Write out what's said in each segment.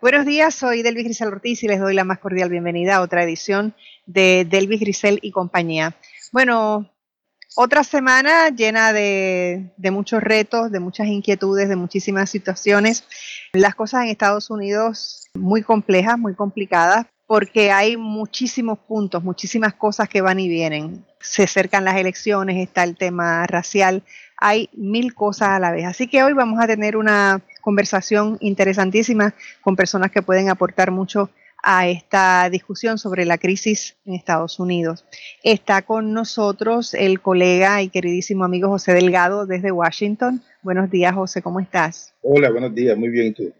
Buenos días, soy Delvis Grisel Ortiz y les doy la más cordial bienvenida a otra edición de Delvis Grisel y compañía. Bueno, otra semana llena de, de muchos retos, de muchas inquietudes, de muchísimas situaciones. Las cosas en Estados Unidos muy complejas, muy complicadas, porque hay muchísimos puntos, muchísimas cosas que van y vienen. Se acercan las elecciones, está el tema racial, hay mil cosas a la vez. Así que hoy vamos a tener una conversación interesantísima con personas que pueden aportar mucho a esta discusión sobre la crisis en Estados Unidos. Está con nosotros el colega y queridísimo amigo José Delgado desde Washington. Buenos días, José, ¿cómo estás? Hola, buenos días, muy bien, ¿y tú?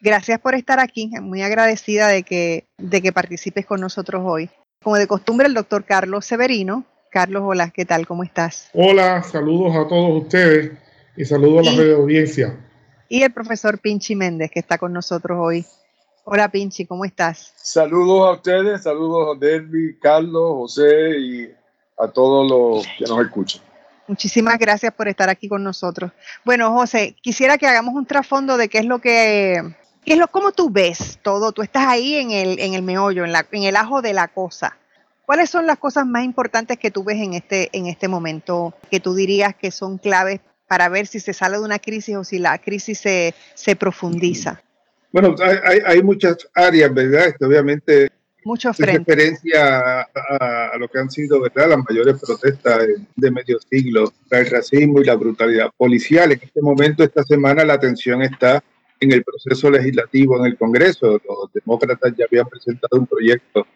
Gracias por estar aquí, muy agradecida de que, de que participes con nosotros hoy. Como de costumbre, el doctor Carlos Severino. Carlos, hola, ¿qué tal? ¿Cómo estás? Hola, saludos a todos ustedes y saludos a la y, audiencia. Y el profesor Pinchi Méndez, que está con nosotros hoy. Hola Pinchi, ¿cómo estás? Saludos a ustedes, saludos a Derby, Carlos, José y a todos los que nos escuchan. Muchísimas gracias por estar aquí con nosotros. Bueno, José, quisiera que hagamos un trasfondo de qué es lo que ¿Qué es lo, ¿Cómo tú ves todo? Tú estás ahí en el, en el meollo, en, la, en el ajo de la cosa. ¿Cuáles son las cosas más importantes que tú ves en este, en este momento que tú dirías que son claves para ver si se sale de una crisis o si la crisis se, se profundiza? Bueno, hay, hay muchas áreas, ¿verdad? Este, obviamente, Mucho referencia a, a, lo que han sido, ¿verdad? Las mayores protestas de medio siglo, el racismo y la brutalidad policial. En este momento, esta semana, la atención está en el proceso legislativo en el Congreso. Los demócratas ya habían presentado un proyecto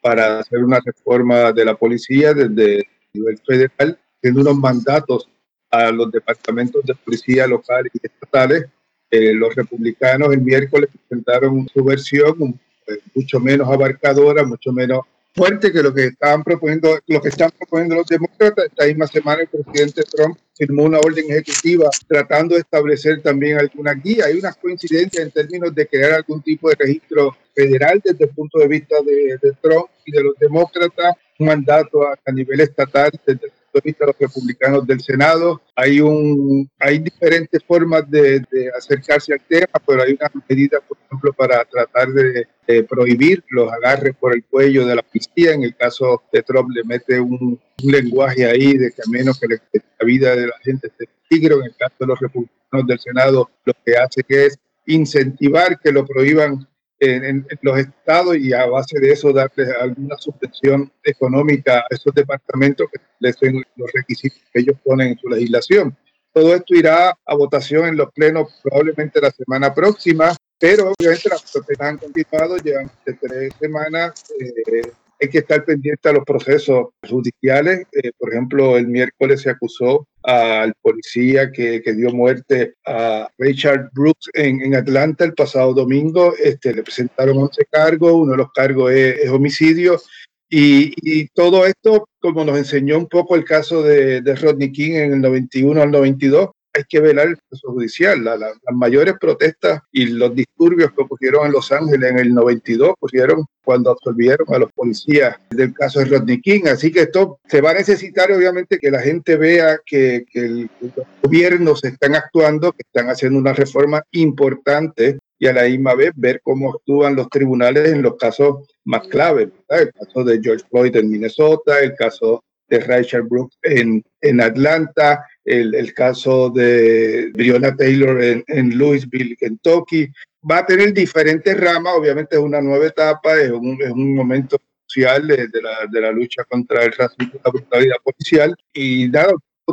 para hacer una reforma de la policía desde el nivel federal, teniendo unos mandatos a los departamentos de policía locales y estatales. Eh, los republicanos el miércoles presentaron su versión eh, mucho menos abarcadora, mucho menos fuerte que lo que estaban proponiendo, lo que están proponiendo los demócratas. Esta misma semana el presidente Trump firmó una orden ejecutiva tratando de establecer también alguna guía. Hay unas coincidencias en términos de crear algún tipo de registro federal desde el punto de vista de, de Trump y de los demócratas, un mandato a, a nivel estatal desde el de vista de los republicanos del Senado. Hay, un, hay diferentes formas de, de, acercarse al tema, pero hay unas medidas, por ejemplo, para tratar de, de, prohibir los agarres por el cuello de la policía. En el caso de Trump le mete un, un lenguaje ahí de que a menos que, le, que la vida de la gente esté en peligro. En el caso de los republicanos del Senado, lo que hace es incentivar que lo prohíban en, en, los estados y a base de eso darles alguna subvención económica a esos departamentos que den los requisitos que ellos ponen en su legislación. Todo esto irá a votación en los plenos probablemente la semana próxima, pero obviamente las protestas han continuado, llevan tres semanas. Eh, hay que estar pendiente a los procesos judiciales. Eh, por ejemplo, el miércoles se acusó al policía que, que dio muerte a Richard Brooks en, en, Atlanta el pasado domingo. Este, le presentaron 11 cargos, uno de los cargos es, es homicidio. Y, y, todo esto, como nos enseñó un poco el caso de, de Rodney King en el 91 al 92, hay que velar el proceso judicial. La, la, las mayores protestas y los disturbios que ocurrieron en Los Ángeles en el 92 ocurrieron cuando absolvieron a los policías del caso de Rodney King. Así que esto se va a necesitar, obviamente, que la gente vea que, que el, los gobiernos están actuando, que están haciendo una reforma importante y a la misma vez ver cómo actúan los tribunales en los casos más claves. ¿verdad? El caso de George Floyd en Minnesota, el caso de Richard Brooks en, en Atlanta, el, el, caso de Breonna Taylor en, en, Louisville, Kentucky. Va a tener diferentes ramas, obviamente es una nueva etapa, es un, es un momento crucial de, de, la, de la lucha contra el racismo y la brutalidad policial. Y nada,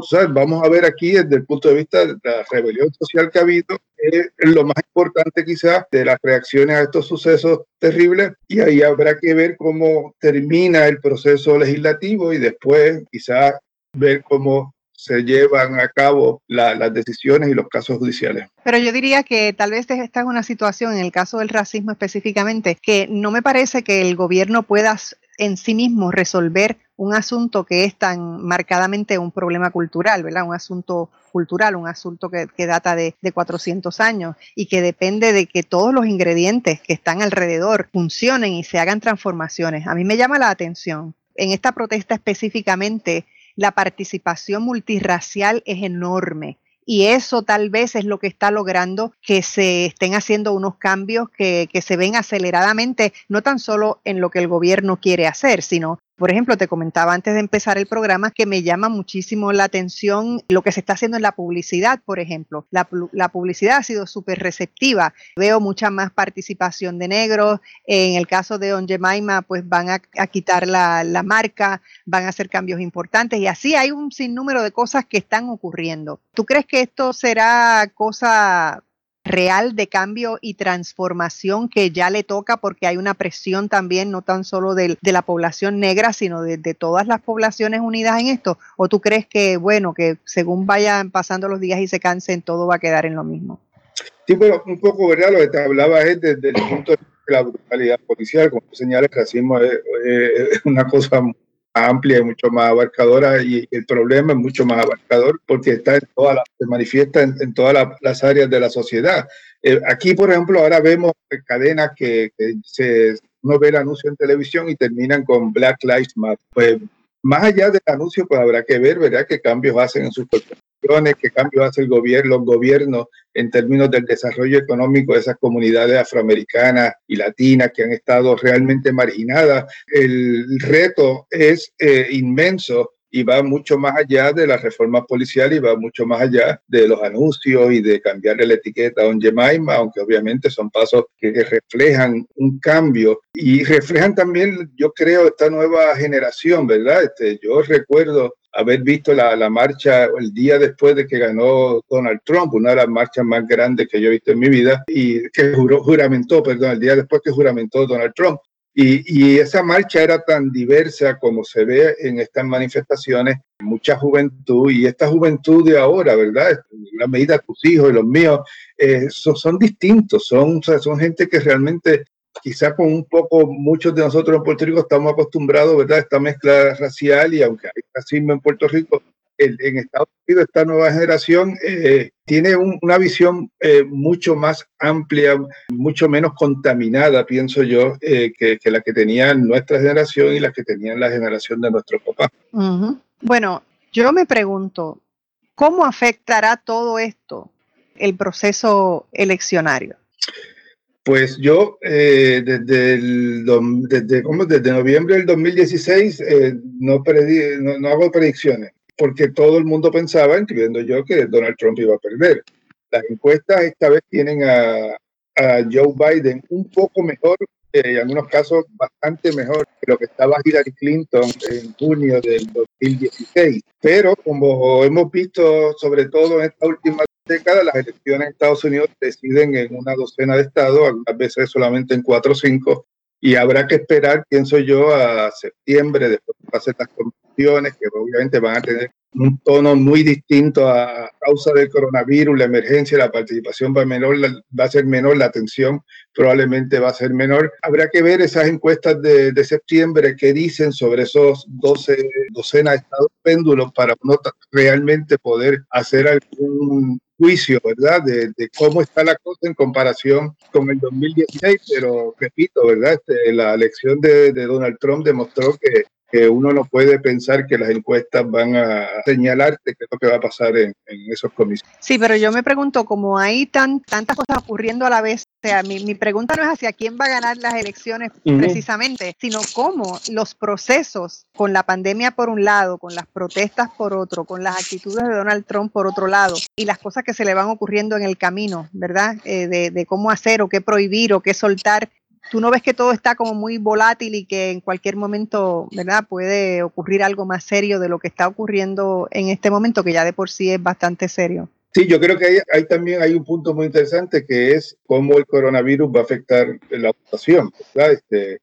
¿sabes? vamos a ver aquí desde el punto de vista de la rebelión social que ha habido, es lo más importante quizás de las reacciones a estos sucesos terribles y ahí habrá que ver cómo termina el proceso legislativo y después quizás ver cómo se llevan a cabo las decisiones y los casos judiciales. Pero yo diría que tal vez esta es una situación, en el caso del racismo específicamente, que no me parece que el gobierno pueda en sí mismo resolver un asunto que es tan marcadamente un problema cultural, ¿verdad? Un asunto cultural, un asunto que, data de, de, 400 años y que depende de que todos los ingredientes que están alrededor funcionen y se hagan transformaciones. A mí me llama la atención. En esta protesta específicamente, la participación multirracial es enorme y eso tal vez es lo que está logrando que se estén haciendo unos cambios que, que, se ven aceleradamente, no tan solo en lo que el gobierno quiere hacer, sino por ejemplo, te comentaba antes de empezar el programa que me llama muchísimo la atención lo que se está haciendo en la publicidad, por ejemplo. La, publicidad ha sido súper receptiva. Veo mucha más participación de negros. En el caso de On Jemima, pues van a, quitar la, la marca, van a hacer cambios importantes y así hay un sinnúmero de cosas que están ocurriendo. ¿Tú crees que esto será cosa real de cambio y transformación que ya le toca porque hay una presión también no tan solo de, la población negra, sino de, todas las poblaciones unidas en esto? ¿O tú crees que, bueno, que según vayan pasando los días y se cansen, todo va a quedar en lo mismo? Sí, pero un poco, ¿verdad? Lo que te hablaba es desde el punto de la brutalidad policial, como señala, el racismo es, es una cosa amplia y mucho más abarcadora y el problema es mucho más abarcador porque está en toda la, se manifiesta en, todas las áreas de la sociedad. Eh, aquí, por ejemplo, ahora vemos cadenas que, se, uno ve el anuncio en televisión y terminan con Black Lives Matter. Pues más allá del anuncio, pues habrá que ver, ¿verdad?, qué cambios hacen en sus qué cambios hace el gobierno, los gobiernos en términos del desarrollo económico de esas comunidades afroamericanas y latinas que han estado realmente marginadas. El reto es eh, inmenso y va mucho más allá de la reforma policial y va mucho más allá de los anuncios y de cambiarle la etiqueta a un Jemima, aunque obviamente son pasos que reflejan un cambio y reflejan también, yo creo, esta nueva generación, ¿verdad? Este, yo recuerdo haber visto la, la, marcha el día después de que ganó Donald Trump, una de las marchas más grandes que yo he visto en mi vida, y que juró, juramentó, perdón, el día después que juramentó Donald Trump. Y, y, esa marcha era tan diversa como se ve en estas manifestaciones, mucha juventud, y esta juventud de ahora, ¿verdad? La medida de tus hijos y los míos, eh, son, son, distintos, son, son gente que realmente quizá con un poco, muchos de nosotros en Puerto Rico estamos acostumbrados, ¿verdad?, a esta mezcla racial y aunque hay racismo en Puerto Rico, en Estados Unidos esta nueva generación eh, tiene una visión eh, mucho más amplia, mucho menos contaminada, pienso yo, eh, que, la que tenía nuestra generación y la que tenía la generación de nuestros papás. Bueno, yo me pregunto, ¿cómo afectará todo esto el proceso eleccionario? Pues yo eh, desde, desde, ¿cómo? desde noviembre del 2016 eh, no, hago predicciones, porque todo el mundo pensaba, incluyendo yo, que Donald Trump iba a perder. Las encuestas esta vez tienen a, a Joe Biden un poco mejor, eh, en algunos casos bastante mejor que lo que estaba Hillary Clinton en junio del 2016. Pero como hemos visto, sobre todo en esta última década, las elecciones en Estados Unidos deciden en una docena de estados, a veces solamente en cuatro o cinco, y habrá que esperar, pienso yo, a septiembre, después de pasar las convenciones, que obviamente van a tener un tono muy distinto a causa del coronavirus, la emergencia, la participación va menor, va a ser menor, la atención probablemente va a ser menor. Habrá que ver esas encuestas de, de septiembre que dicen sobre esos 12 docenas de estados péndulos para uno realmente poder hacer algún juicio, ¿verdad? De, cómo está la cosa en comparación con el 2016, pero repito, ¿verdad? Este, la elección de, de Donald Trump demostró que que uno no puede pensar que las encuestas van a señalarte qué es lo que va a pasar en, esos comicios. Sí, pero yo me pregunto, como hay tan, tantas cosas ocurriendo a la vez, o sea, mi, mi pregunta no es hacia quién va a ganar las elecciones precisamente, sino cómo los procesos con la pandemia por un lado, con las protestas por otro, con las actitudes de Donald Trump por otro lado, y las cosas que se le van ocurriendo en el camino, ¿verdad? Eh, de, de cómo hacer o qué prohibir o qué soltar tú no ves que todo está como muy volátil y que en cualquier momento, ¿verdad? Puede ocurrir algo más serio de lo que está ocurriendo en este momento, que ya de por sí es bastante serio. Sí, yo creo que hay, también hay un punto muy interesante que es cómo el coronavirus va a afectar la votación, ¿verdad? Este,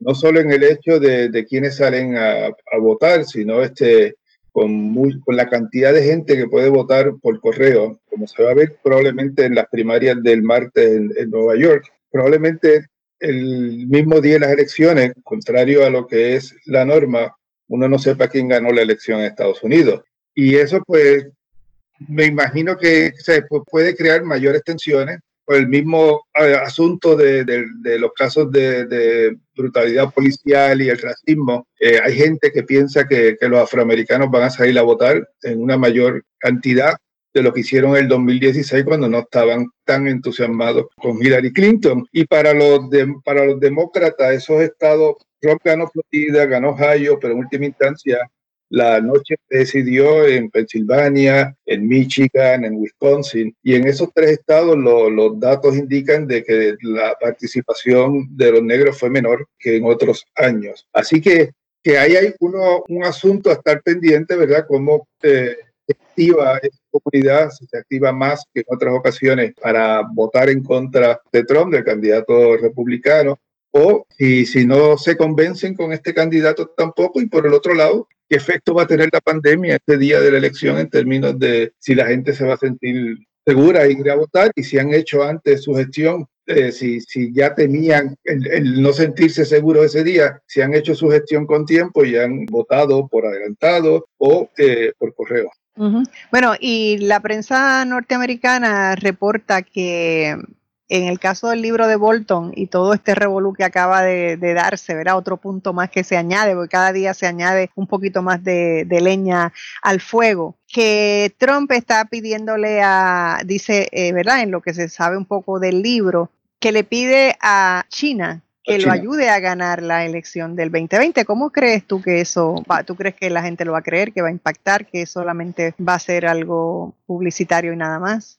no solo en el hecho de, de quienes salen a, votar, sino este, con la cantidad de gente que puede votar por correo, como se va a ver probablemente en las primarias del martes en, Nueva York, probablemente el mismo día de las elecciones, contrario a lo que es la norma, uno no sepa quién ganó la elección en Estados Unidos. Y eso pues me imagino que se puede crear mayores tensiones por el mismo eh, asunto de, los casos de, brutalidad policial y el racismo. Eh, hay gente que piensa que, los afroamericanos van a salir a votar en una mayor cantidad de lo que hicieron el 2016 cuando no estaban tan entusiasmados con Hillary Clinton. Y para los, para los demócratas, esos estados, Trump ganó Florida, ganó Ohio, pero en última instancia la noche decidió en Pensilvania, en Michigan, en Wisconsin, y en esos tres estados los datos indican de que la participación de los negros fue menor que en otros años. Así que, que ahí hay uno, un asunto a estar pendiente, ¿verdad? Cómo se activa comunidad, se activa más que en otras ocasiones para votar en contra de Trump, del candidato republicano, o si, si no se convencen con este candidato tampoco, y por el otro lado, qué efecto va a tener la pandemia este día de la elección en términos de si la gente se va a sentir segura y ir a votar y si han hecho antes su gestión, eh, si, si ya tenían el, no sentirse seguro ese día, si han hecho su gestión con tiempo y han votado por adelantado o eh, por correo. Bueno, y la prensa norteamericana reporta que en el caso del libro de Bolton y todo este revolú que acaba de, darse, verá otro punto más que se añade, porque cada día se añade un poquito más de, leña al fuego, que Trump está pidiéndole a, dice, eh, ¿verdad? En lo que se sabe un poco del libro, que le pide a China que lo ayude a ganar la elección del 2020. ¿Cómo crees tú que eso va? ¿Tú crees que la gente lo va a creer, que va a impactar, que solamente va a ser algo publicitario y nada más?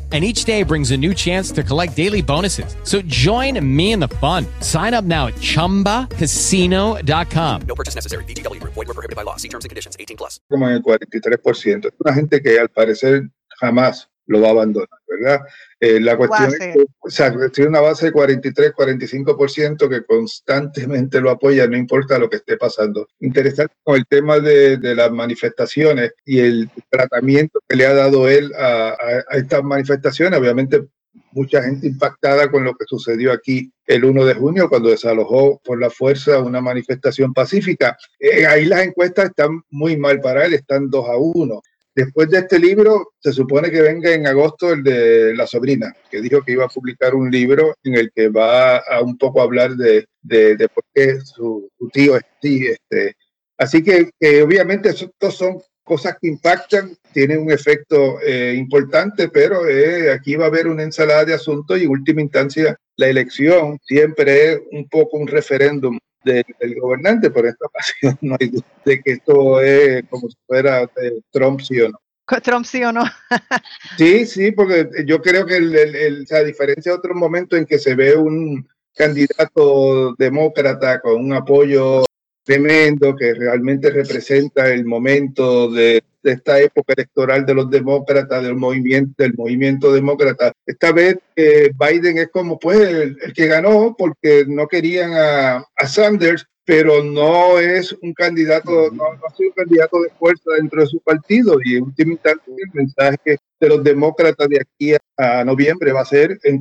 and each day brings a new chance to collect daily bonuses. So join me in the fun. Sign up now at ChumbaCasino.com. No purchase necessary. BGW. Void were prohibited by law. See terms and conditions. 18 plus. Como en el 43%. Es una gente que al parecer jamás lo va a abandonar, ¿verdad? Eh, la cuestión es que o sea, tiene una base de 43, 45% que constantemente lo apoya, no importa lo que esté pasando. Interesante con el tema de, de las manifestaciones y el tratamiento que le ha dado él a, a, estas manifestaciones, obviamente mucha gente impactada con lo que sucedió aquí el 1 de junio cuando desalojó por la fuerza una manifestación pacífica. Eh, ahí las encuestas están muy mal para él, están 2 a 1. Después de este libro, se supone que venga en agosto el de la sobrina, que dijo que iba a publicar un libro en el que va a un poco hablar de, de, por qué su, tío es así. Este. Así que obviamente estos son cosas que impactan, tienen un efecto eh, importante, pero eh, aquí va a haber una ensalada de asuntos y en última instancia la elección siempre es un poco un referéndum del, gobernante, por esta ocasión no hay duda de que esto es como si fuera Trump sí o no. Trump sí o no. sí, sí, porque yo creo que el, a diferencia de otros momentos en que se ve un candidato demócrata con un apoyo tremendo que realmente representa el momento de, esta época electoral de los demócratas, del movimiento, del movimiento demócrata. Esta vez eh, Biden es como pues el, que ganó porque no querían a, Sanders, pero no es un candidato, no, ha sido un candidato de fuerza dentro de su partido y en última instancia el mensaje de los demócratas de aquí a, noviembre va a ser en,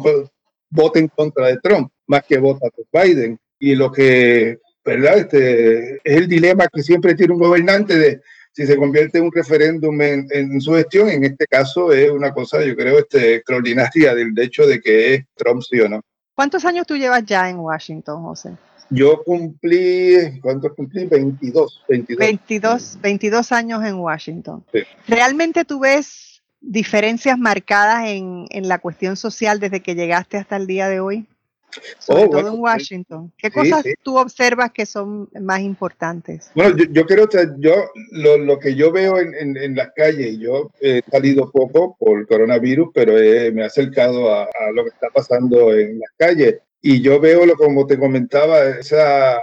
voten contra de Trump más que vota por Biden. Y lo que ¿verdad? Este, es el dilema que siempre tiene un gobernante de si se convierte en un referéndum en, su gestión, en este caso es una cosa, yo creo, este, extraordinaria del hecho de que es Trump sí o no. ¿Cuántos años tú llevas ya en Washington, José? Yo cumplí, ¿cuántos cumplí? 22. 22, 22, años en Washington. ¿Realmente tú ves diferencias marcadas en, en la cuestión social desde que llegaste hasta el día de hoy? Sobre Oh, todo bueno, en. Washington. ¿Qué Sí, cosas sí. tú observas que son más importantes? Bueno, yo, yo creo que yo lo, lo que yo veo en, en, en las calles, yo he salido poco por coronavirus, pero he- me he acercado a, a lo que está pasando en las calles y yo veo, lo, como te comentaba, esa,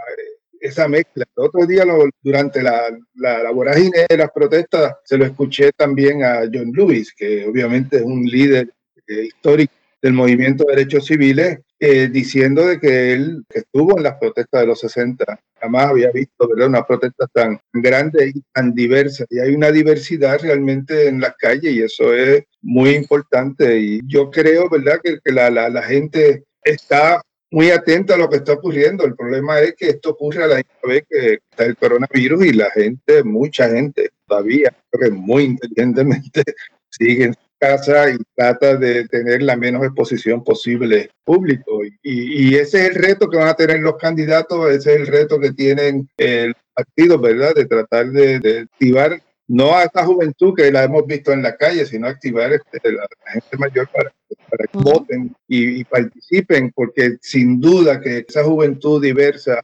esa mezcla. El otro día, lo- durante la, la, la vorágine de las protestas, se lo escuché también a John Lewis, que obviamente es un líder eh, histórico del movimiento de derechos civiles, eh, diciendo de que él estuvo en las protestas de los 60 jamás había visto ¿verdad? una protesta tan grande y tan diversa. Y hay una diversidad realmente en las calles y eso es muy importante. Y yo creo ¿verdad? que, que la, la, la gente está muy atenta a lo que está ocurriendo. El problema es que esto ocurre a la misma vez que está el coronavirus y la gente, mucha gente todavía, creo que muy inteligentemente, sigue en su casa y trata de tener la menos exposición posible público. Y, y ese es el reto que van a tener los candidatos, ese es el reto que tienen el partido, ¿verdad? De tratar de, de activar no a esta juventud que la hemos visto en la calle, sino activar este, la, la gente mayor para, para que voten y, y participen, porque sin duda que esa juventud diversa,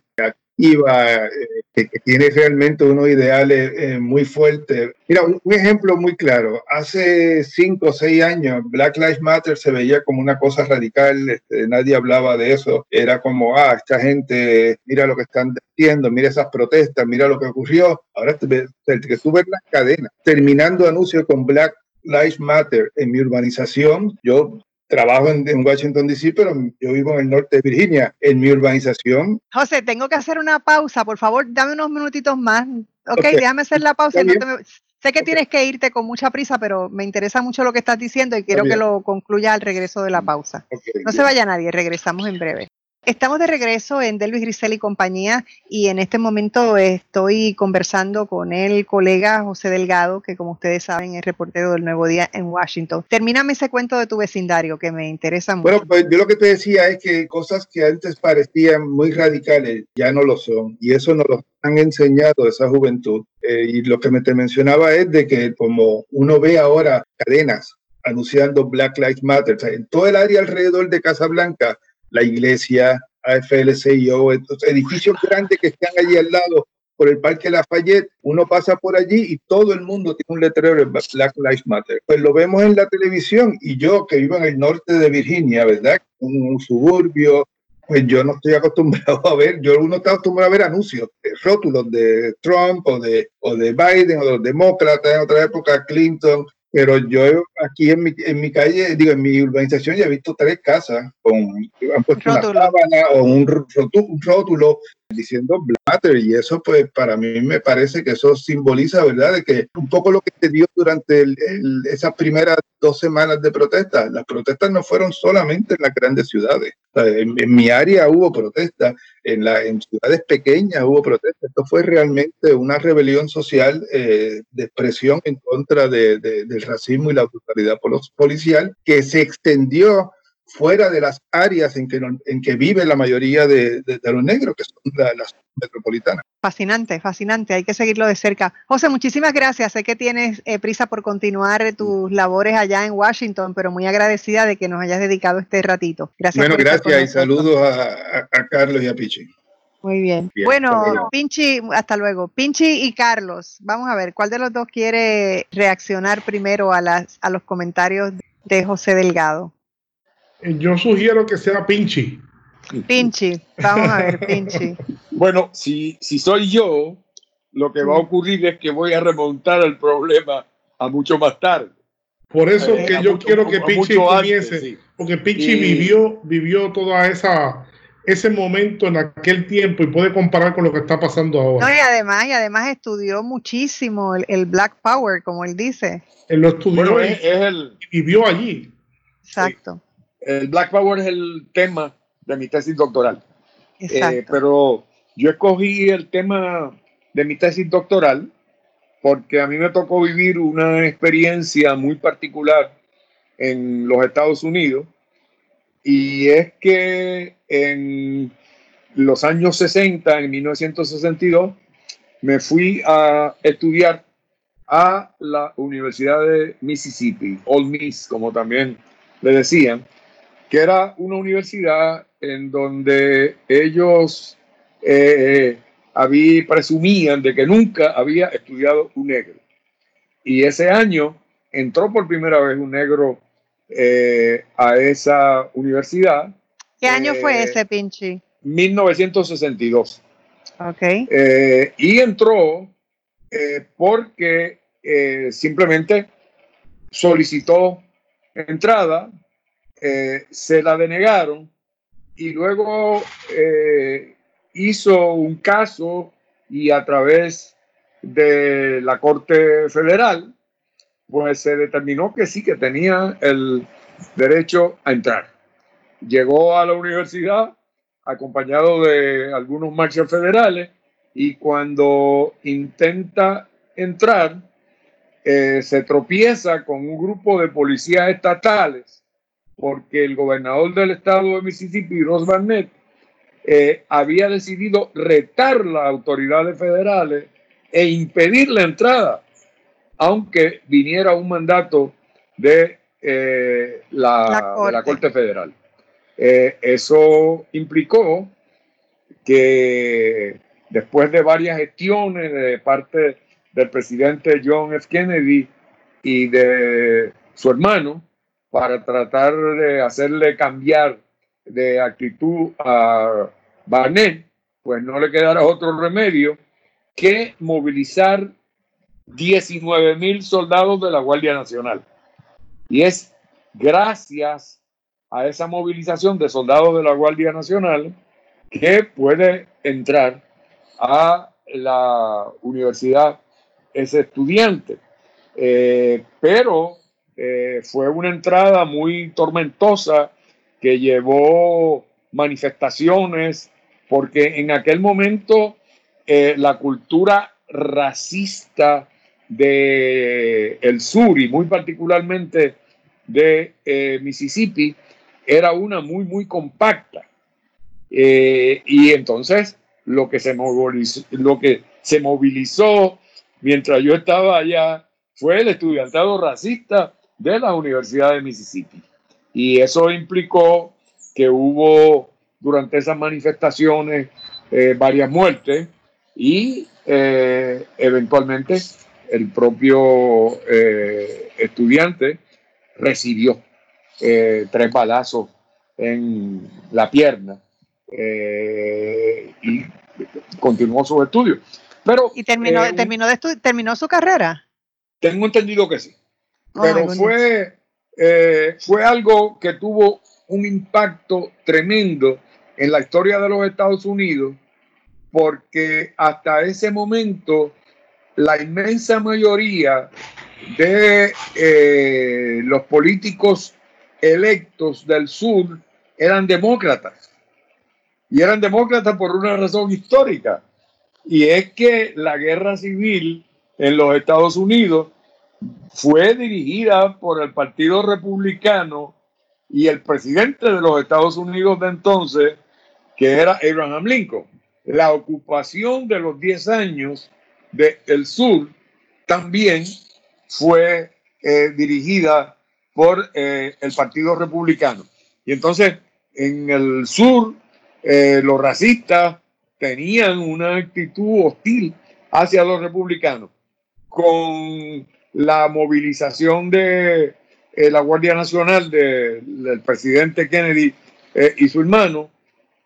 activa, eh, que, que tiene realmente unos ideales eh, muy fuertes. Mira, un, un ejemplo muy claro. Hace cinco o seis años, Black Lives Matter se veía como una cosa radical, este, nadie hablaba de eso. Era como, ah, esta gente, mira lo que están haciendo, mira esas protestas, mira lo que ocurrió. Ahora que tú ves las cadenas, terminando anuncios con Black Lives Matter en mi urbanización. Yo trabajo en, en Washington, D.C., pero yo vivo en el norte de Virginia. En mi urbanización José, tengo que hacer una pausa. Por favor, dame unos minutitos más. Ok, Ok. déjame hacer la pausa. no te me- Sé que tienes que irte con mucha prisa, pero me interesa mucho lo que estás diciendo y quiero que lo concluyas al regreso de la pausa. No se vaya nadie, regresamos en breve. Estamos de regreso en Delvis Grisel y compañía y en este momento estoy conversando con el colega José Delgado, que como ustedes saben es reportero del Nuevo Día en Washington. Termíname ese cuento de tu vecindario que me interesa mucho. Bueno, pues yo lo que te decía es que cosas que antes parecían muy radicales ya no lo son. Y eso nos lo han enseñado esa juventud. Eh, y lo que me te mencionaba es de que como uno ve ahora cadenas anunciando Black Lives Matter, en todo el área alrededor de Casa Blanca, la iglesia, AFL-CIO, estos edificios grandes que están allí al lado por el Parque Lafayette, uno pasa por allí y todo el mundo tiene un letrero de Black Lives Matter. Pues lo vemos en la televisión y yo que vivo en el norte de Virginia, ¿verdad? Un, suburbio, pues yo no estoy acostumbrado a ver, yo uno está acostumbrado a ver anuncios, rótulos de Trump o de, o de Biden o de los demócratas en otra época, Clinton, pero yo aquí en mi, en mi calle, digo, en mi urbanización ya he visto tres casas con, han puesto Rótulo. una sábana o un, un rótulo diciendo Blatter y eso pues para mí me parece que eso simboliza, ¿verdad? De que un poco lo que se dio durante el- el- esas primeras dos semanas de protestas, las protestas no fueron solamente en las grandes ciudades, en, en mi área hubo protestas, en, en ciudades pequeñas hubo protestas, esto fue realmente una rebelión social eh, de expresión en contra de- de- del racismo y la brutalidad policial que se extendió fuera de las áreas en que, en que vive la mayoría de, de- de los negros, que son la- las metropolitanas. Fascinante, fascinante, hay que seguirlo de cerca. José, muchísimas gracias. Sé que tienes eh, prisa por continuar tus labores allá en Washington, pero muy agradecida de que nos hayas dedicado este ratito. Gracias. bueno, gracias y saludos a, a- a Carlos y a Pichi. Muy bien. Bien, bueno. Pinchi, hasta luego. Pinchi y Carlos, vamos a ver, ¿cuál de los dos quiere reaccionar primero a, las, a los comentarios de José Delgado? Yo sugiero que sea Pinchi. Pinchi, vamos a ver, Pinchi. Bueno, si, si soy yo, lo que va a ocurrir es que voy a remontar el problema a mucho más tarde. Por eso Eh, que yo mucho- quiero que Pinchi comience, sí. porque Pinchi Y- vivió, vivió toda esa ese momento en aquel tiempo y puede comparar con lo que está pasando ahora. No, y además, y además estudió muchísimo el, el Black Power, como él dice. Él lo estudió Bueno, y es, es el, vivió allí. Exacto, el Black Power es el tema de mi tesis doctoral. Eh, pero yo escogí el tema de mi tesis doctoral porque a mí me tocó vivir una experiencia muy particular en los Estados Unidos y es que en los años 60, en 1962, me fui a estudiar a la Universidad de Mississippi, Old Miss, como también le decían, que era una universidad en donde ellos eh, había, presumían de que nunca había estudiado un negro. Y ese año entró por primera vez un negro eh, a esa universidad. ¿Qué año fue eh, ese, Pinchi? 1962. Ok. Eh, y entró porque simplemente solicitó entrada, se la denegaron y luego hizo un caso y a través de la Corte Federal, pues se determinó que sí, que tenía el derecho a entrar. Llegó a la universidad acompañado de algunos marchas federales y cuando intenta entrar, eh, se tropieza con un grupo de policías estatales porque el gobernador del estado de Mississippi, Ross Barnett, eh, había decidido retar las autoridades federales e impedir la entrada, aunque viniera un mandato de, eh, la, Corte. Federal. Eh, eso implicó que después de varias gestiones de parte del presidente John F. Kennedy y de su hermano para tratar de hacerle cambiar de actitud a Barnett, pues no le quedará otro remedio que movilizar 19 mil soldados de la Guardia Nacional. Y es gracias a esa movilización de soldados de la Guardia Nacional que puede entrar a la universidad ese estudiante. Eh, pero eh, fue una entrada muy tormentosa que llevó manifestaciones, porque en aquel momento eh, la cultura racista de el sur y muy particularmente de eh, Mississippi era una muy muy compacta. Y entonces lo que se lo que se movilizó mientras yo estaba allá fue el estudiantado racista de la Universidad de Mississippi y eso implicó que hubo durante esas manifestaciones eh, varias muertes y eh, eventualmente el propio eh, estudiante recibió tres balazos en la pierna y continuó sus estudios. Pero, ¿Y terminó, terminó, de terminó su carrera? Tengo entendido que sí. Pero fue, fue algo que tuvo un impacto tremendo en la historia de los Estados Unidos, porque hasta ese momento la inmensa mayoría de eh, los políticos electos del sur eran demócratas. Y eran demócratas por una razón histórica. Y es que la guerra civil en los Estados Unidos fue dirigida por el Partido Republicano y el presidente de los Estados Unidos de entonces, que era Abraham Lincoln. La ocupación de los 10 años del sur también fue eh, dirigida por eh, el Partido Republicano. Y entonces, en el sur, eh, los racistas tenían una actitud hostil hacia los republicanos. Con la movilización de eh, la Guardia Nacional del presidente Kennedy eh, y su hermano,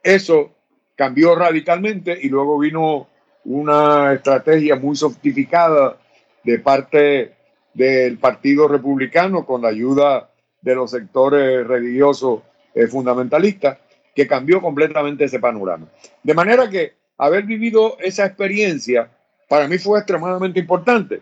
eso cambió radicalmente y luego vino una estrategia muy sofisticada de parte del Partido Republicano con la ayuda de los sectores religiosos eh, fundamentalistas que cambió completamente ese panorama. De manera que haber vivido esa experiencia para mí fue extremadamente importante.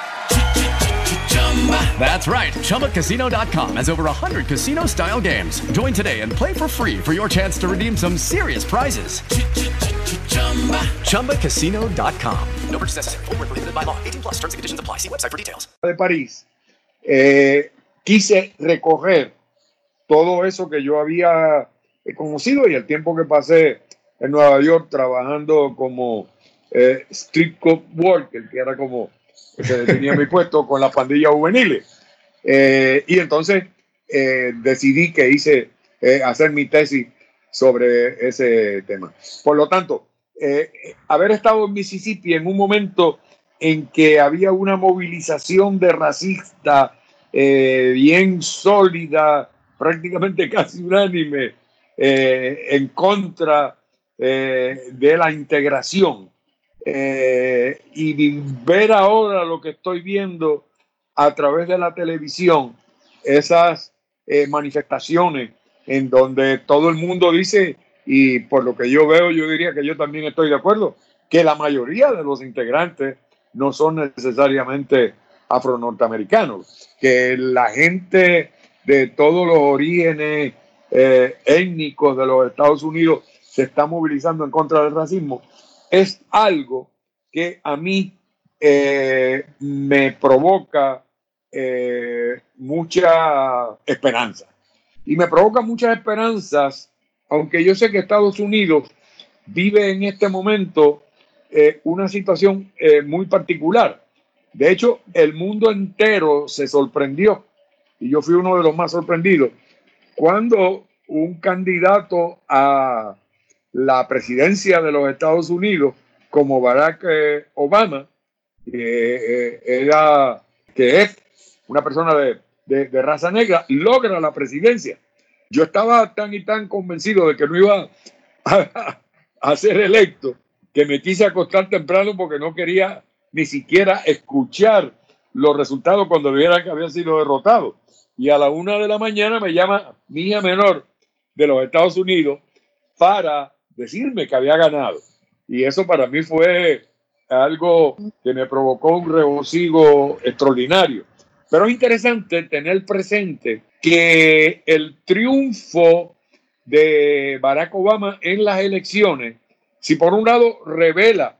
That's right. ChumbaCasino.com has over 100 casino style games. Join today and play for free for your chance to redeem some serious prizes. ChumbaCasino.com. No purchase necessary. Full prohibited by law. 18 plus terms and conditions apply. See website for details. De París. Eh, quise recorrer todo eso que yo había conocido y el tiempo que pasé en Nueva York trabajando como eh, street cop worker, que era como que tenía mi puesto con la pandilla juveniles. Eh, y entonces eh, decidí que hice eh, hacer mi tesis sobre ese tema. Por lo tanto, haber estado en Mississippi en un momento en que había una movilización de racista eh, bien sólida, prácticamente casi unánime, en contra de la integración eh, y ver ahora lo que estoy viendo a través de la televisión, esas eh, manifestaciones en donde todo el mundo dice, y por lo que yo veo, yo diría que yo también estoy de acuerdo, que la mayoría de los integrantes no son necesariamente afro-norteamericanos, que la gente de todos los orígenes eh, étnicos de los Estados Unidos se está movilizando en contra del racismo es algo que a mí eh, me provoca eh, mucha esperanza. Y me provoca muchas esperanzas, aunque yo sé que Estados Unidos vive en este momento eh, una situación muy particular. De hecho, el mundo entero se sorprendió, y yo fui uno de los más sorprendidos, cuando un candidato a la presidencia de los Estados Unidos como Barack eh, Obama, eh, era, que es una persona de, de, de, raza negra, logra la presidencia. Yo estaba tan y tan convencido de que no iba a, a ser electo que me quise acostar temprano porque no quería ni siquiera escuchar los resultados cuando viera que había sido derrotado. Y a la una de la mañana me llama mi hija menor de los Estados Unidos para decirme que había ganado. Y eso para mí fue algo que me provocó un regocijo extraordinario. Pero es interesante tener presente que el triunfo de Barack Obama en las elecciones, si por un lado revela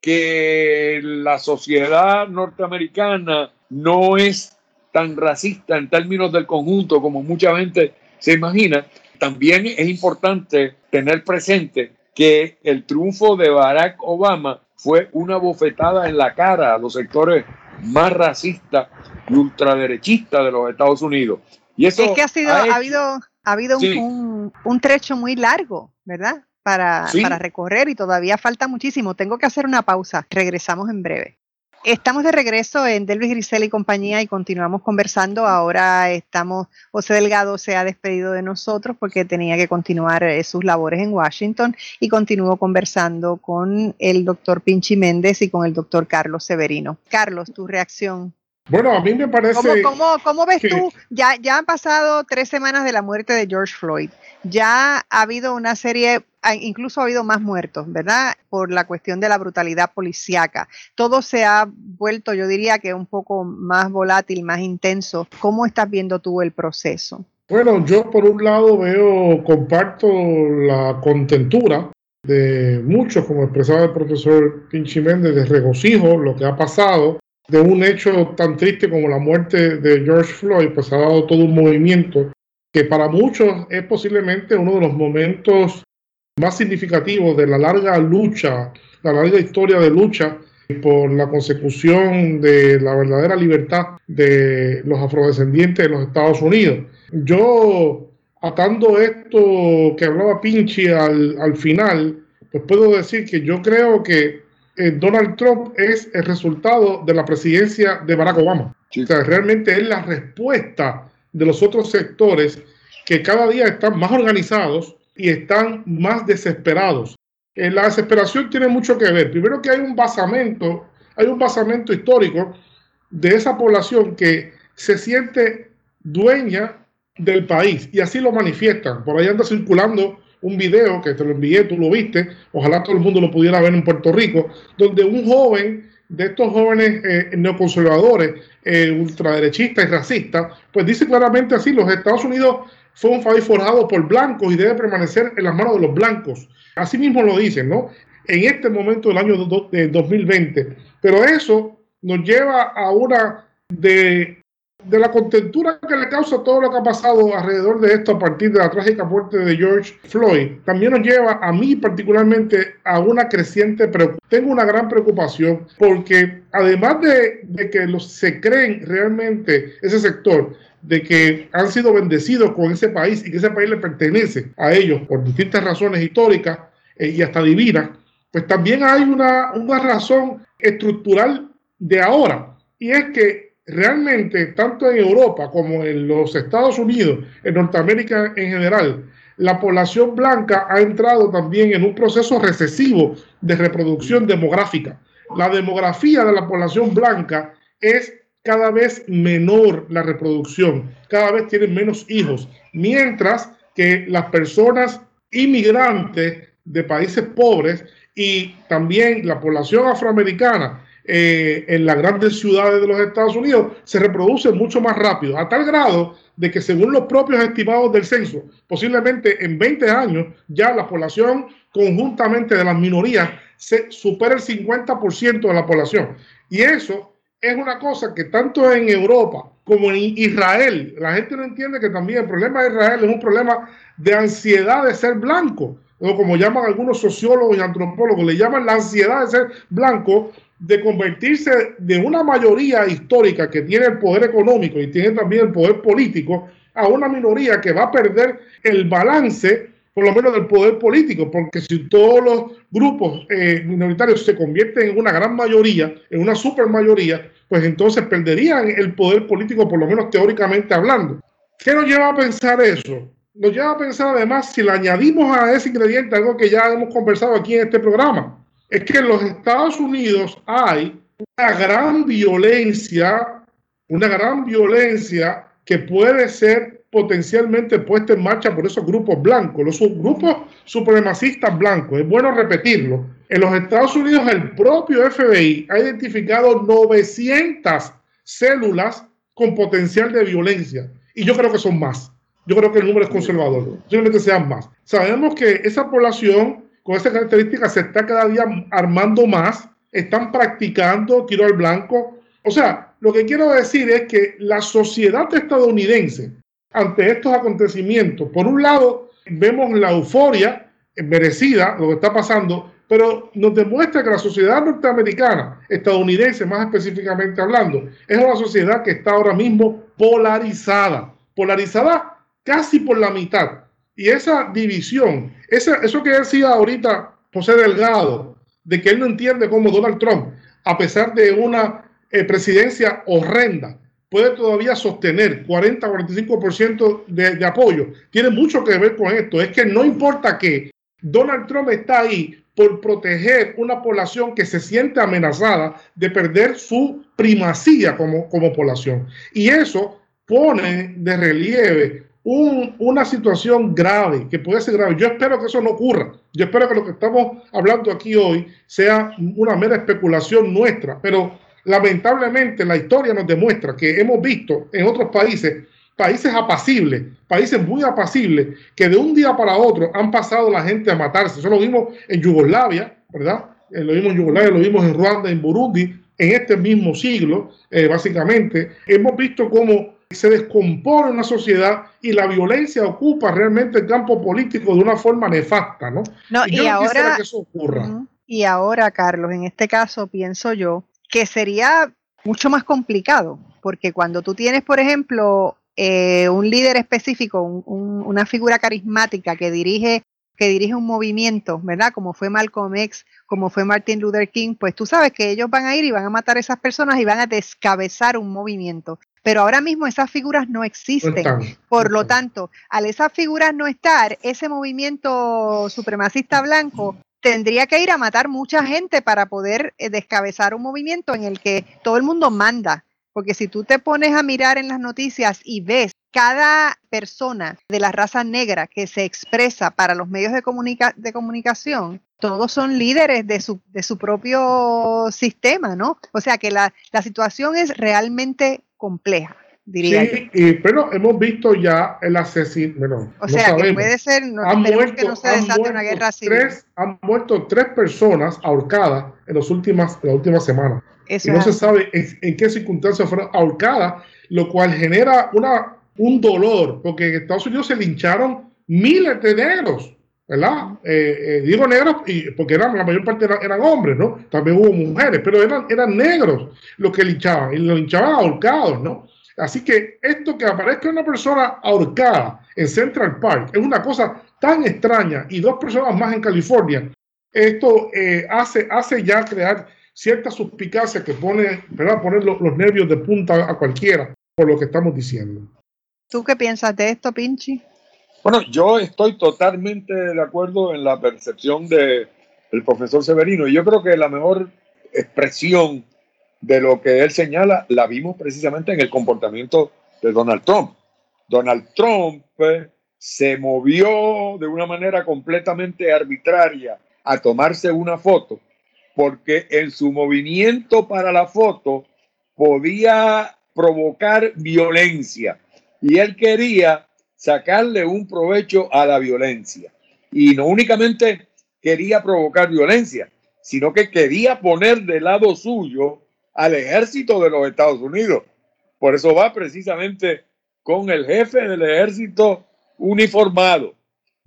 que la sociedad norteamericana no es tan racista en términos del conjunto como mucha gente se imagina, también es importante tener presente que el triunfo de Barack Obama fue una bofetada en la cara a los sectores más racistas y ultraderechistas de los Estados Unidos. Y eso es que ha, sido, ha, ha habido, ha habido sí. un, un, trecho muy largo, ¿verdad? Para, sí. para recorrer y todavía falta muchísimo. Tengo que hacer una pausa. Regresamos en breve. Estamos de regreso en Delvis Grisel y compañía y continuamos conversando. Ahora estamos, José Delgado se ha despedido de nosotros porque tenía que continuar eh, sus labores en Washington y continúo conversando con el doctor Pinchi Méndez y con el doctor Carlos Severino. Carlos, tu reacción. Bueno, a mí me parece. ¿Cómo, cómo, cómo ves que... tú? Ya, ya han pasado tres semanas de la muerte de George Floyd. Ya ha habido una serie, incluso ha habido más muertos, ¿verdad? Por la cuestión de la brutalidad policiaca. Todo se ha vuelto, yo diría que un poco más volátil, más intenso. ¿Cómo estás viendo tú el proceso? Bueno, yo por un lado veo, comparto la contentura de muchos, como expresaba el profesor Pinchi Méndez, de regocijo lo que ha pasado de un hecho tan triste como la muerte de George Floyd, pues ha dado todo un movimiento que para muchos es posiblemente uno de los momentos más significativos de la larga lucha, la larga historia de lucha por la consecución de la verdadera libertad de los afrodescendientes de los Estados Unidos. Yo, atando esto que hablaba Pinchi al, al final, pues puedo decir que yo creo que eh, Donald Trump es el resultado de la presidencia de Barack Obama. Sí. O sea, realmente es la respuesta de los otros sectores que cada día están más organizados y están más desesperados. Eh, la desesperación tiene mucho que ver. Primero que hay un basamento, hay un basamento histórico de esa población que se siente dueña del país y así lo manifiestan. Por ahí anda circulando un video que te lo envié, tú lo viste, ojalá todo el mundo lo pudiera ver en Puerto Rico, donde un joven de estos jóvenes eh, neoconservadores, eh, ultraderechistas y racistas, pues dice claramente así, los Estados Unidos fue un país forjado por blancos y debe permanecer en las manos de los blancos. Así mismo lo dicen, ¿no? En este momento del año de 2020. Pero eso nos lleva a una de de la contentura que le causa todo lo que ha pasado alrededor de esto a partir de la trágica muerte de George Floyd, también nos lleva a mí particularmente a una creciente preocupación. Tengo una gran preocupación porque además de, de que los, se creen realmente ese sector, de que han sido bendecidos con ese país y que ese país le pertenece a ellos por distintas razones históricas eh, y hasta divinas, pues también hay una, una razón estructural de ahora. Y es que realmente, tanto en Europa como en los Estados Unidos, en Norteamérica en general, la población blanca ha entrado también en un proceso recesivo de reproducción demográfica. La demografía de la población blanca es cada vez menor la reproducción, cada vez tienen menos hijos, mientras que las personas inmigrantes de países pobres y también la población afroamericana eh, en las grandes ciudades de los Estados Unidos se reproduce mucho más rápido, a tal grado de que según los propios estimados del censo, posiblemente en 20 años ya la población conjuntamente de las minorías se supera el 50% de la población. Y eso es una cosa que tanto en Europa como en Israel, la gente no entiende que también el problema de Israel es un problema de ansiedad de ser blanco, o como llaman algunos sociólogos y antropólogos, le llaman la ansiedad de ser blanco, de convertirse de una mayoría histórica que tiene el poder económico y tiene también el poder político a una minoría que va a perder el balance, por lo menos del poder político, porque si todos los grupos eh, minoritarios se convierten en una gran mayoría, en una super mayoría, pues entonces perderían el poder político, por lo menos teóricamente hablando. ¿Qué nos lleva a pensar eso? Nos lleva a pensar además si le añadimos a ese ingrediente algo que ya hemos conversado aquí en este programa, es que en los Estados Unidos hay una gran violencia, una gran violencia que puede ser potencialmente puesta en marcha por esos grupos blancos, los grupos supremacistas blancos. Es bueno repetirlo. En los Estados Unidos el propio FBI ha identificado 900 células con potencial de violencia. Y yo creo que son más. Yo creo que el número es conservador. Simplemente sean más. Sabemos que esa población con esa característica se está cada día armando más, están practicando tiro al blanco. O sea, lo que quiero decir es que la sociedad estadounidense, ante estos acontecimientos, por un lado, vemos la euforia merecida, lo que está pasando, pero nos demuestra que la sociedad norteamericana, estadounidense más específicamente hablando, es una sociedad que está ahora mismo polarizada, polarizada casi por la mitad. Y esa división, eso que decía ahorita José Delgado, de que él no entiende cómo Donald Trump, a pesar de una eh, presidencia horrenda, puede todavía sostener 40-45% de, de apoyo, tiene mucho que ver con esto. Es que no importa que Donald Trump está ahí por proteger una población que se siente amenazada de perder su primacía como, como población. Y eso pone de relieve una situación grave, que puede ser grave. Yo espero que eso no ocurra. Yo espero que lo que estamos hablando aquí hoy sea una mera especulación nuestra, pero lamentablemente la historia nos demuestra que hemos visto en otros países, países apacibles, países muy apacibles, que de un día para otro han pasado la gente a matarse. Eso lo vimos en Yugoslavia, ¿verdad? Eh, lo vimos en Yugoslavia, lo vimos en Ruanda, en Burundi, en este mismo siglo, eh, básicamente. Hemos visto cómo se descompone una sociedad y la violencia ocupa realmente el campo político de una forma nefasta, ¿no? No, y, ahora, que eso ocurra. Y ahora, Carlos, en este caso pienso yo que sería mucho más complicado, porque cuando tú tienes, por ejemplo, eh, un líder específico, una figura carismática que dirige que dirige un movimiento, ¿verdad? Como fue Malcolm X, como fue Martin Luther King, pues tú sabes que ellos van a ir y van a matar a esas personas y van a descabezar un movimiento. Pero ahora mismo esas figuras no existen. Por lo tanto, al esas figuras no estar, ese movimiento supremacista blanco tendría que ir a matar mucha gente para poder eh, descabezar un movimiento en el que todo el mundo manda. porque si tú te pones a mirar en las noticias y ves cada persona de la raza negra que se expresa para los medios de, de comunicación, todos son líderes de su, de su propio sistema, ¿no? O sea que la, la situación es realmente compleja diría sí, y, pero hemos visto ya el asesino. Bueno, o sea, que puede ser, no, han muerto, que no se desate una guerra civil. Tres, han muerto tres personas ahorcadas en, los últimas, en la última semana. y no se sabe en, qué circunstancias fueron ahorcadas, lo cual genera una, un dolor, porque en Estados Unidos se lincharon miles de negros. ¿Verdad? Eh, eh, digo negros y, porque eran, la mayor parte eran, hombres, ¿no? También hubo mujeres, pero eran, eran negros los que linchaban, y los linchaban ahorcados, ¿no? Así que esto que aparezca una persona ahorcada en Central Park es una cosa tan extraña y dos personas más en California, esto eh, hace, hace ya crear cierta suspicacia que pone, ¿verdad? poner los, nervios de punta a cualquiera por lo que estamos diciendo. ¿Tú qué piensas de esto, Pinchi? Bueno, yo estoy totalmente de acuerdo en la percepción del profesor Severino. Yo creo que la mejor expresión de lo que él señala la vimos precisamente en el comportamiento de Donald Trump. Donald Trump eh, se movió de una manera completamente arbitraria a tomarse una foto porque en su movimiento para la foto podía provocar violencia y él quería sacarle un provecho a la violencia. Y no únicamente quería provocar violencia, sino que quería poner de lado suyo al ejército de los Estados Unidos. Por eso va precisamente con el jefe del ejército uniformado.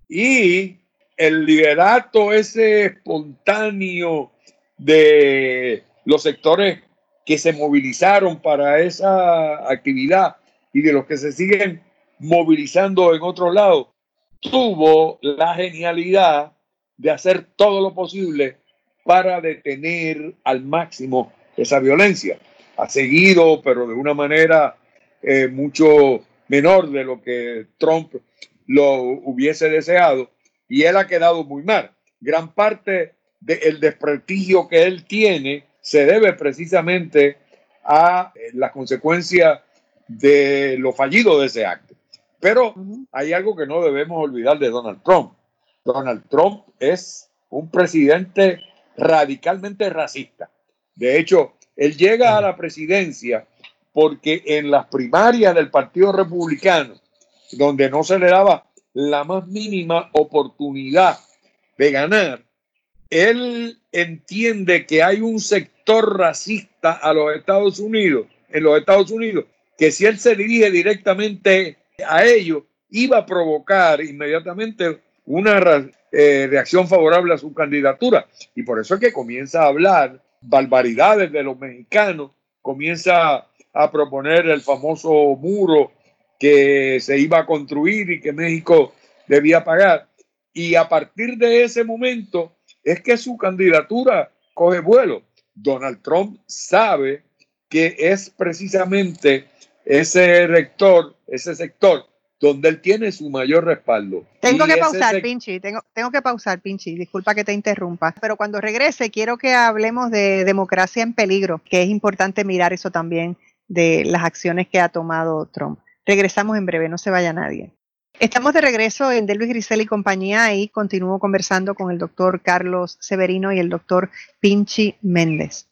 Y el liderato ese espontáneo de los sectores que se movilizaron para esa actividad y de los que se siguen movilizando en otro lado, tuvo la genialidad de hacer todo lo posible para detener al máximo esa violencia. Ha seguido, pero de una manera eh, mucho menor de lo que Trump lo hubiese deseado, y él ha quedado muy mal. Gran parte del desprestigio que él tiene se debe precisamente a eh, la consecuencia de lo fallido de ese acto. Pero hay algo que no debemos olvidar de Donald Trump. Donald Trump es un presidente radicalmente racista. De hecho, él llega a la presidencia porque en las primarias del Partido Republicano, donde no se le daba la más mínima oportunidad de ganar, él entiende que hay un sector racista a los Estados Unidos, en los Estados Unidos, que si él se dirige directamente a ellos, iba a provocar inmediatamente una eh, reacción favorable a su candidatura. Y por eso es que comienza a hablar barbaridades de los mexicanos, comienza a proponer el famoso muro que se iba a construir y que México debía pagar. Y a partir de ese momento es que su candidatura coge vuelo. Donald Trump sabe que es precisamente ese rector, ese sector donde él tiene su mayor respaldo. Tengo que pausar, Pinchi, tengo, tengo que pausar, Pinchi, disculpa que te interrumpa, pero cuando regrese quiero que hablemos de democracia en peligro, que es importante mirar eso también de las acciones que ha tomado Trump. Regresamos en breve, no se vaya nadie. Estamos de regreso en Delvis Grisel y compañía y continúo conversando con el doctor Carlos Severino y el doctor Pinchi Méndez.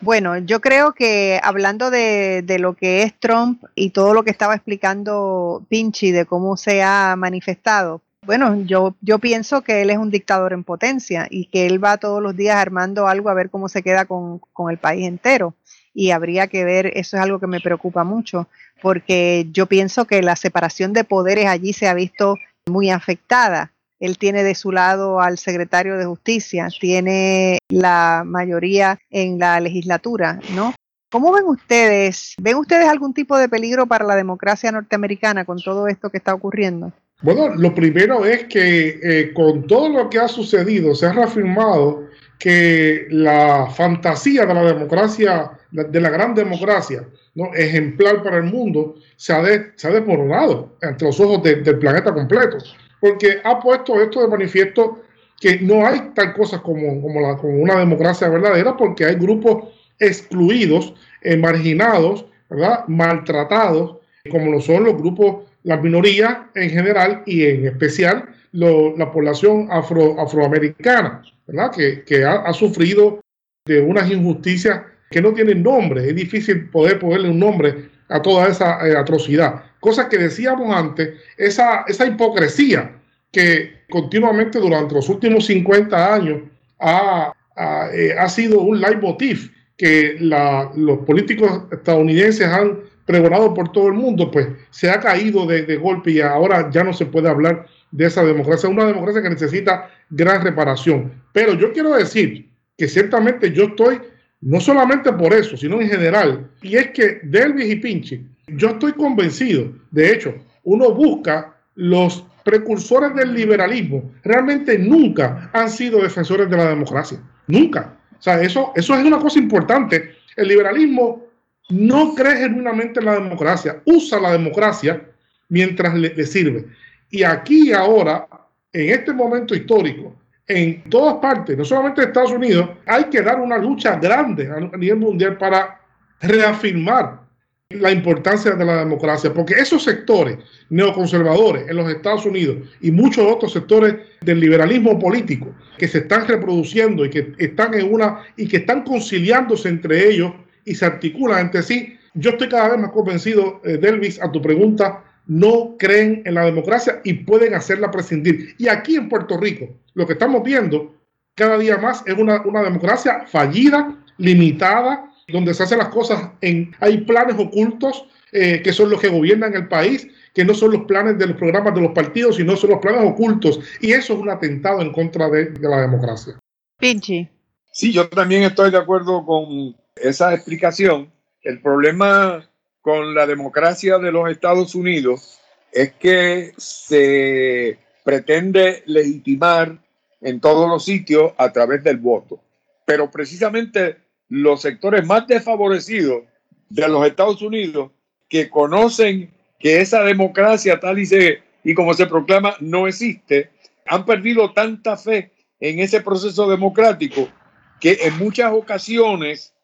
Bueno, yo creo que hablando de, lo que es Trump y todo lo que estaba explicando Pinchi de cómo se ha manifestado, bueno, yo, yo pienso que él es un dictador en potencia y que él va todos los días armando algo a ver cómo se queda con, con el país entero. Y habría que ver, eso es algo que me preocupa mucho, porque yo pienso que la separación de poderes allí se ha visto muy afectada él tiene de su lado al secretario de Justicia, tiene la mayoría en la legislatura, ¿no? ¿Cómo ven ustedes? ¿Ven ustedes algún tipo de peligro para la democracia norteamericana con todo esto que está ocurriendo? Bueno, lo primero es que eh, con todo lo que ha sucedido se ha reafirmado que la fantasía de la democracia, de la gran democracia, ¿no? ejemplar para el mundo, se ha, de, desmoronado ante los ojos del planeta completo porque ha puesto esto de manifiesto que no hay tal cosa como, como, la, como una democracia verdadera, porque hay grupos excluidos, eh, marginados, ¿verdad? maltratados, como lo son los grupos, las minorías en general y en especial la población afro, afroamericana, ¿verdad? que, ha, sufrido de unas injusticias que no tienen nombre. Es difícil poder ponerle un nombre a toda esa eh, atrocidad. Cosa que decíamos antes, esa, esa hipocresía que continuamente durante los últimos 50 años ha, ha, eh, ha sido un leitmotiv que la, los políticos estadounidenses han pregonado por todo el mundo, pues se ha caído de, de, golpe y ahora ya no se puede hablar de esa democracia, una democracia que necesita gran reparación. Pero yo quiero decir que ciertamente yo estoy, no solamente por eso, sino en general, y es que Delvis y Pinchi, yo estoy convencido, de hecho, uno busca los precursores del liberalismo, realmente nunca han sido defensores de la democracia, nunca. O sea, eso, eso es una cosa importante. El liberalismo no cree genuinamente en la democracia, usa la democracia mientras le, le sirve. Y aquí ahora, en este momento histórico, en todas partes, no solamente en Estados Unidos, hay que dar una lucha grande a nivel mundial para reafirmar la importancia de la democracia, porque esos sectores neoconservadores en los Estados Unidos y muchos otros sectores del liberalismo político que se están reproduciendo y que están en una y que están conciliándose entre ellos y se articulan entre sí, yo estoy cada vez más convencido, eh, Delvis, a tu pregunta, no creen en la democracia y pueden hacerla prescindir. Y aquí en Puerto Rico, lo que estamos viendo cada día más es una, una democracia fallida, limitada, donde se hacen las cosas en, hay planes ocultos eh, que son los que gobiernan el país, que no son los planes de los programas de los partidos, sino son los planes ocultos. Y eso es un atentado en contra de, de la democracia. Pinchi. Sí, yo también estoy de acuerdo con esa explicación. El problema con la democracia de los Estados Unidos es que se pretende legitimar en todos los sitios a través del voto. Pero precisamente los sectores más desfavorecidos de los Estados Unidos que conocen que esa democracia tal y, se, y como se proclama no existe, han perdido tanta fe en ese proceso democrático que en muchas ocasiones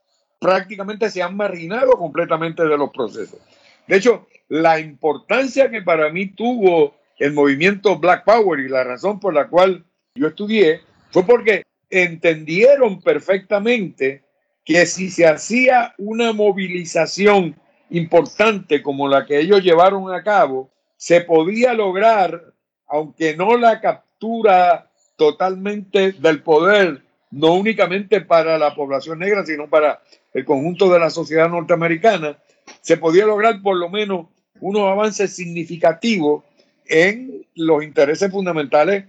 prácticamente se han marginado completamente de los procesos. De hecho, la importancia que para mí tuvo el movimiento Black Power y la razón por la cual yo estudié fue porque entendieron perfectamente que si se hacía una movilización importante como la que ellos llevaron a cabo, se podía lograr, aunque no la captura totalmente del poder, no únicamente para la población negra, sino para el conjunto de la sociedad norteamericana, se podía lograr por lo menos unos avances significativos en los intereses fundamentales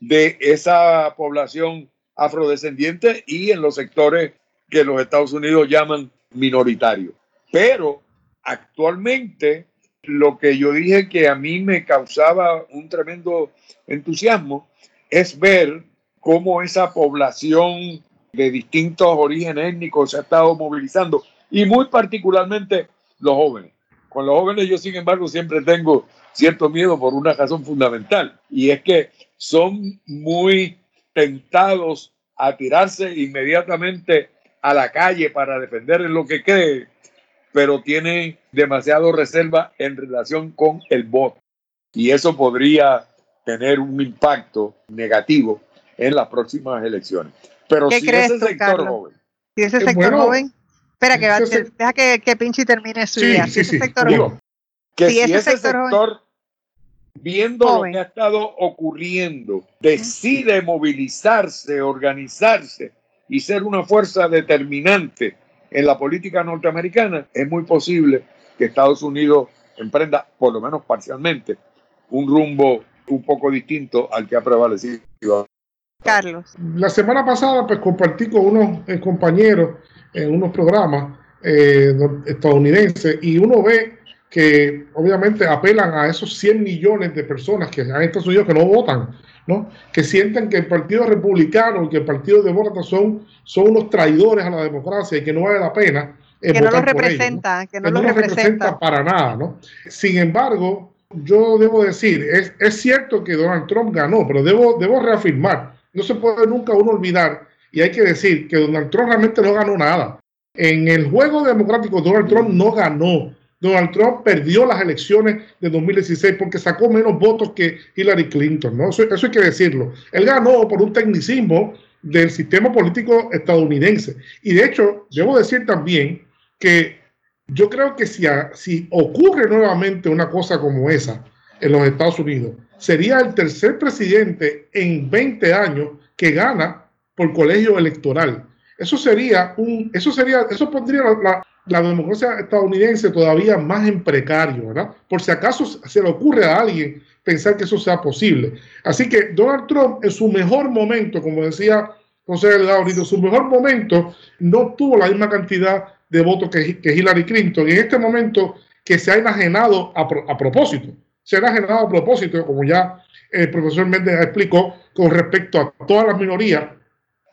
de esa población afrodescendiente y en los sectores que los Estados Unidos llaman minoritarios. Pero actualmente lo que yo dije que a mí me causaba un tremendo entusiasmo es ver cómo esa población de distintos orígenes étnicos se ha estado movilizando y muy particularmente los jóvenes. Con los jóvenes yo sin embargo siempre tengo cierto miedo por una razón fundamental y es que son muy tentados a tirarse inmediatamente a la calle para defender lo que cree, pero tienen demasiado reserva en relación con el voto. Y eso podría tener un impacto negativo en las próximas elecciones. Pero ¿Qué si crees ese tú, sector Carlos? joven, Si ese Eh, sector bueno, joven. Espera, que va, sec- deja que, que Pinchi termine su Sí, idea. Si sí, ese sí. sector Digo, joven- que Si si, ese ese sector sector, joven- viendo Joven. lo que ha estado ocurriendo, decide movilizarse, organizarse y ser una fuerza determinante en la política norteamericana, es muy posible que Estados Unidos emprenda, por lo menos parcialmente, un rumbo un poco distinto al que ha prevalecido. Carlos. La semana pasada pues compartí con unos eh, compañeros en unos programas eh, no- estadounidenses y uno ve que obviamente apelan a esos 100 millones de personas que hay en Estados Unidos que no votan, ¿no? que sienten que el Partido Republicano y que el Partido Demócrata son, son unos traidores a la democracia y que no vale la pena eh, Que no por ellos, ¿no? representa, que no que los no los representa. representa para nada, ¿no? Sin embargo, yo debo decir, es, es cierto que Donald Trump ganó, pero debo, debo reafirmar, no se puede nunca uno olvidar, y hay que decir que Donald Trump realmente no ganó nada. En el juego democrático, Donald Trump no ganó. Donald Trump perdió las elecciones de 2016 porque sacó menos votos que Hillary Clinton, ¿no? Eso, hay que decirlo. Él ganó por un tecnicismo del sistema político estadounidense. Y de hecho, debo decir también que yo creo que si, si ocurre nuevamente una cosa como esa en los Estados Unidos, sería el tercer presidente en 20 años que gana por colegio electoral. Eso sería un, eso sería, eso pondría la, democracia estadounidense todavía más en precario, ¿verdad? Por si acaso se le ocurre a alguien pensar que eso sea posible. Así que Donald Trump en su mejor momento, como decía José Delgado en su mejor momento no tuvo la misma cantidad de votos que, Hillary Clinton. Y en este momento que se ha enajenado a, a propósito, se ha enajenado a propósito, como ya el profesor Méndez explicó, con respecto a todas las minorías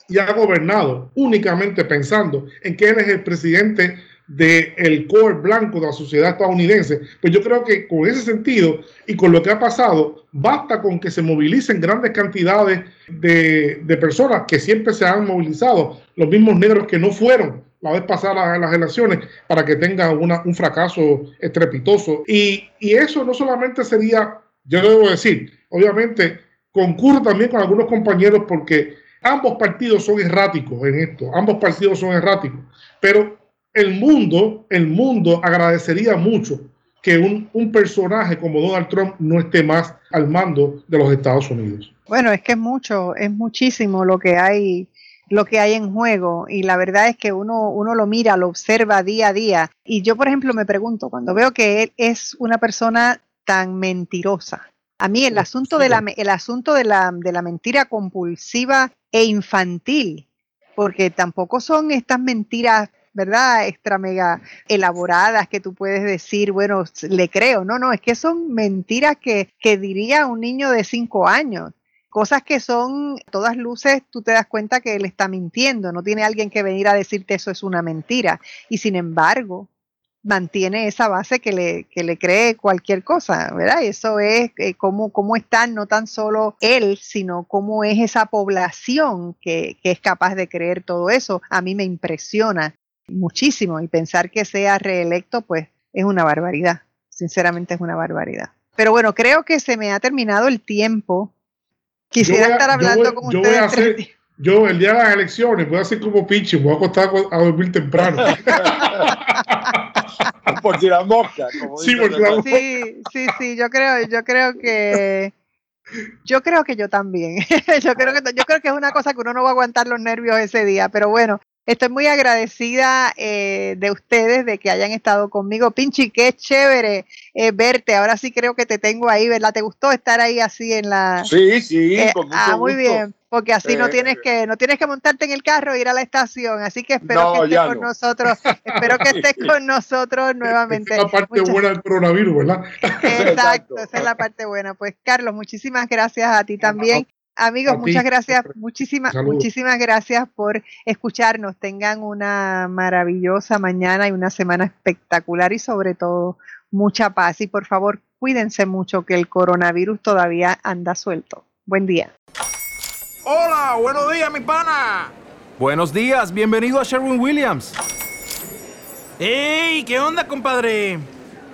y ha gobernado únicamente pensando en que él es el presidente del core blanco de la sociedad estadounidense, pues yo creo que con ese sentido y con lo que ha pasado, basta con que se movilicen grandes cantidades de, de personas que siempre se han movilizado, los mismos negros que no fueron la vez pasada en las elecciones, para que tengan una, un fracaso estrepitoso. Y, y eso no solamente sería, yo debo decir, obviamente concurre también con algunos compañeros porque ambos partidos son erráticos en esto, ambos partidos son erráticos, pero el mundo, el mundo agradecería mucho que un, un, personaje como Donald Trump no esté más al mando de los Estados Unidos. Bueno, es que es mucho, es muchísimo lo que hay, lo que hay en juego y la verdad es que uno, uno lo mira, lo observa día a día y yo, por ejemplo, me pregunto cuando veo que él es una persona tan mentirosa. A mí el asunto de la, el asunto de la, de la mentira compulsiva e infantil, porque tampoco son estas mentiras ¿verdad? Extra mega elaboradas que tú puedes decir, bueno, le creo. No, no, es que son mentiras que, que diría un niño de cinco años. Cosas que son, todas luces, tú te das cuenta que él está mintiendo, no tiene alguien que venir a decirte eso es una mentira. Y sin embargo, mantiene esa base que le, que le cree cualquier cosa, ¿verdad? Y eso es eh, cómo, cómo está no tan solo él, sino cómo es esa población que, que, es capaz de creer todo eso. A mí me impresiona muchísimo y pensar que sea reelecto pues es una barbaridad, sinceramente es una barbaridad. Pero bueno, creo que se me ha terminado el tiempo. Quisiera estar hablando con ustedes. yo el día de las elecciones voy a hacer como pinche, voy a acostar a dormir temprano. por si la mosca. sí, sí, sí, sí, yo creo, yo creo que yo creo que yo también. yo creo que yo creo que es una cosa que uno no va a aguantar los nervios ese día, pero bueno, Estoy muy agradecida eh, de ustedes de que hayan estado conmigo. Pinchi, qué chévere eh, verte. Ahora sí creo que te tengo ahí, ¿verdad? ¿Te gustó estar ahí así en la? Sí, sí. Eh, con mucho ah, muy bien, porque así no tienes que no tienes que montarte en el carro e ir a la estación. Así que espero que estés con nosotros. espero que estés con nosotros nuevamente. Esa es la parte buena del coronavirus, ¿verdad? Exacto, esa es la parte buena. Pues Carlos, muchísimas gracias a ti también. Amigos, muchas gracias, muchísimas, muchísimas gracias por escucharnos. Tengan una maravillosa mañana y una semana espectacular y sobre todo mucha paz. Y por favor, cuídense mucho que el coronavirus todavía anda suelto. Buen día. Hola, buenos días, mi pana. Buenos días, bienvenido a Sherwin Williams. ¡Ey! ¿Qué onda, compadre?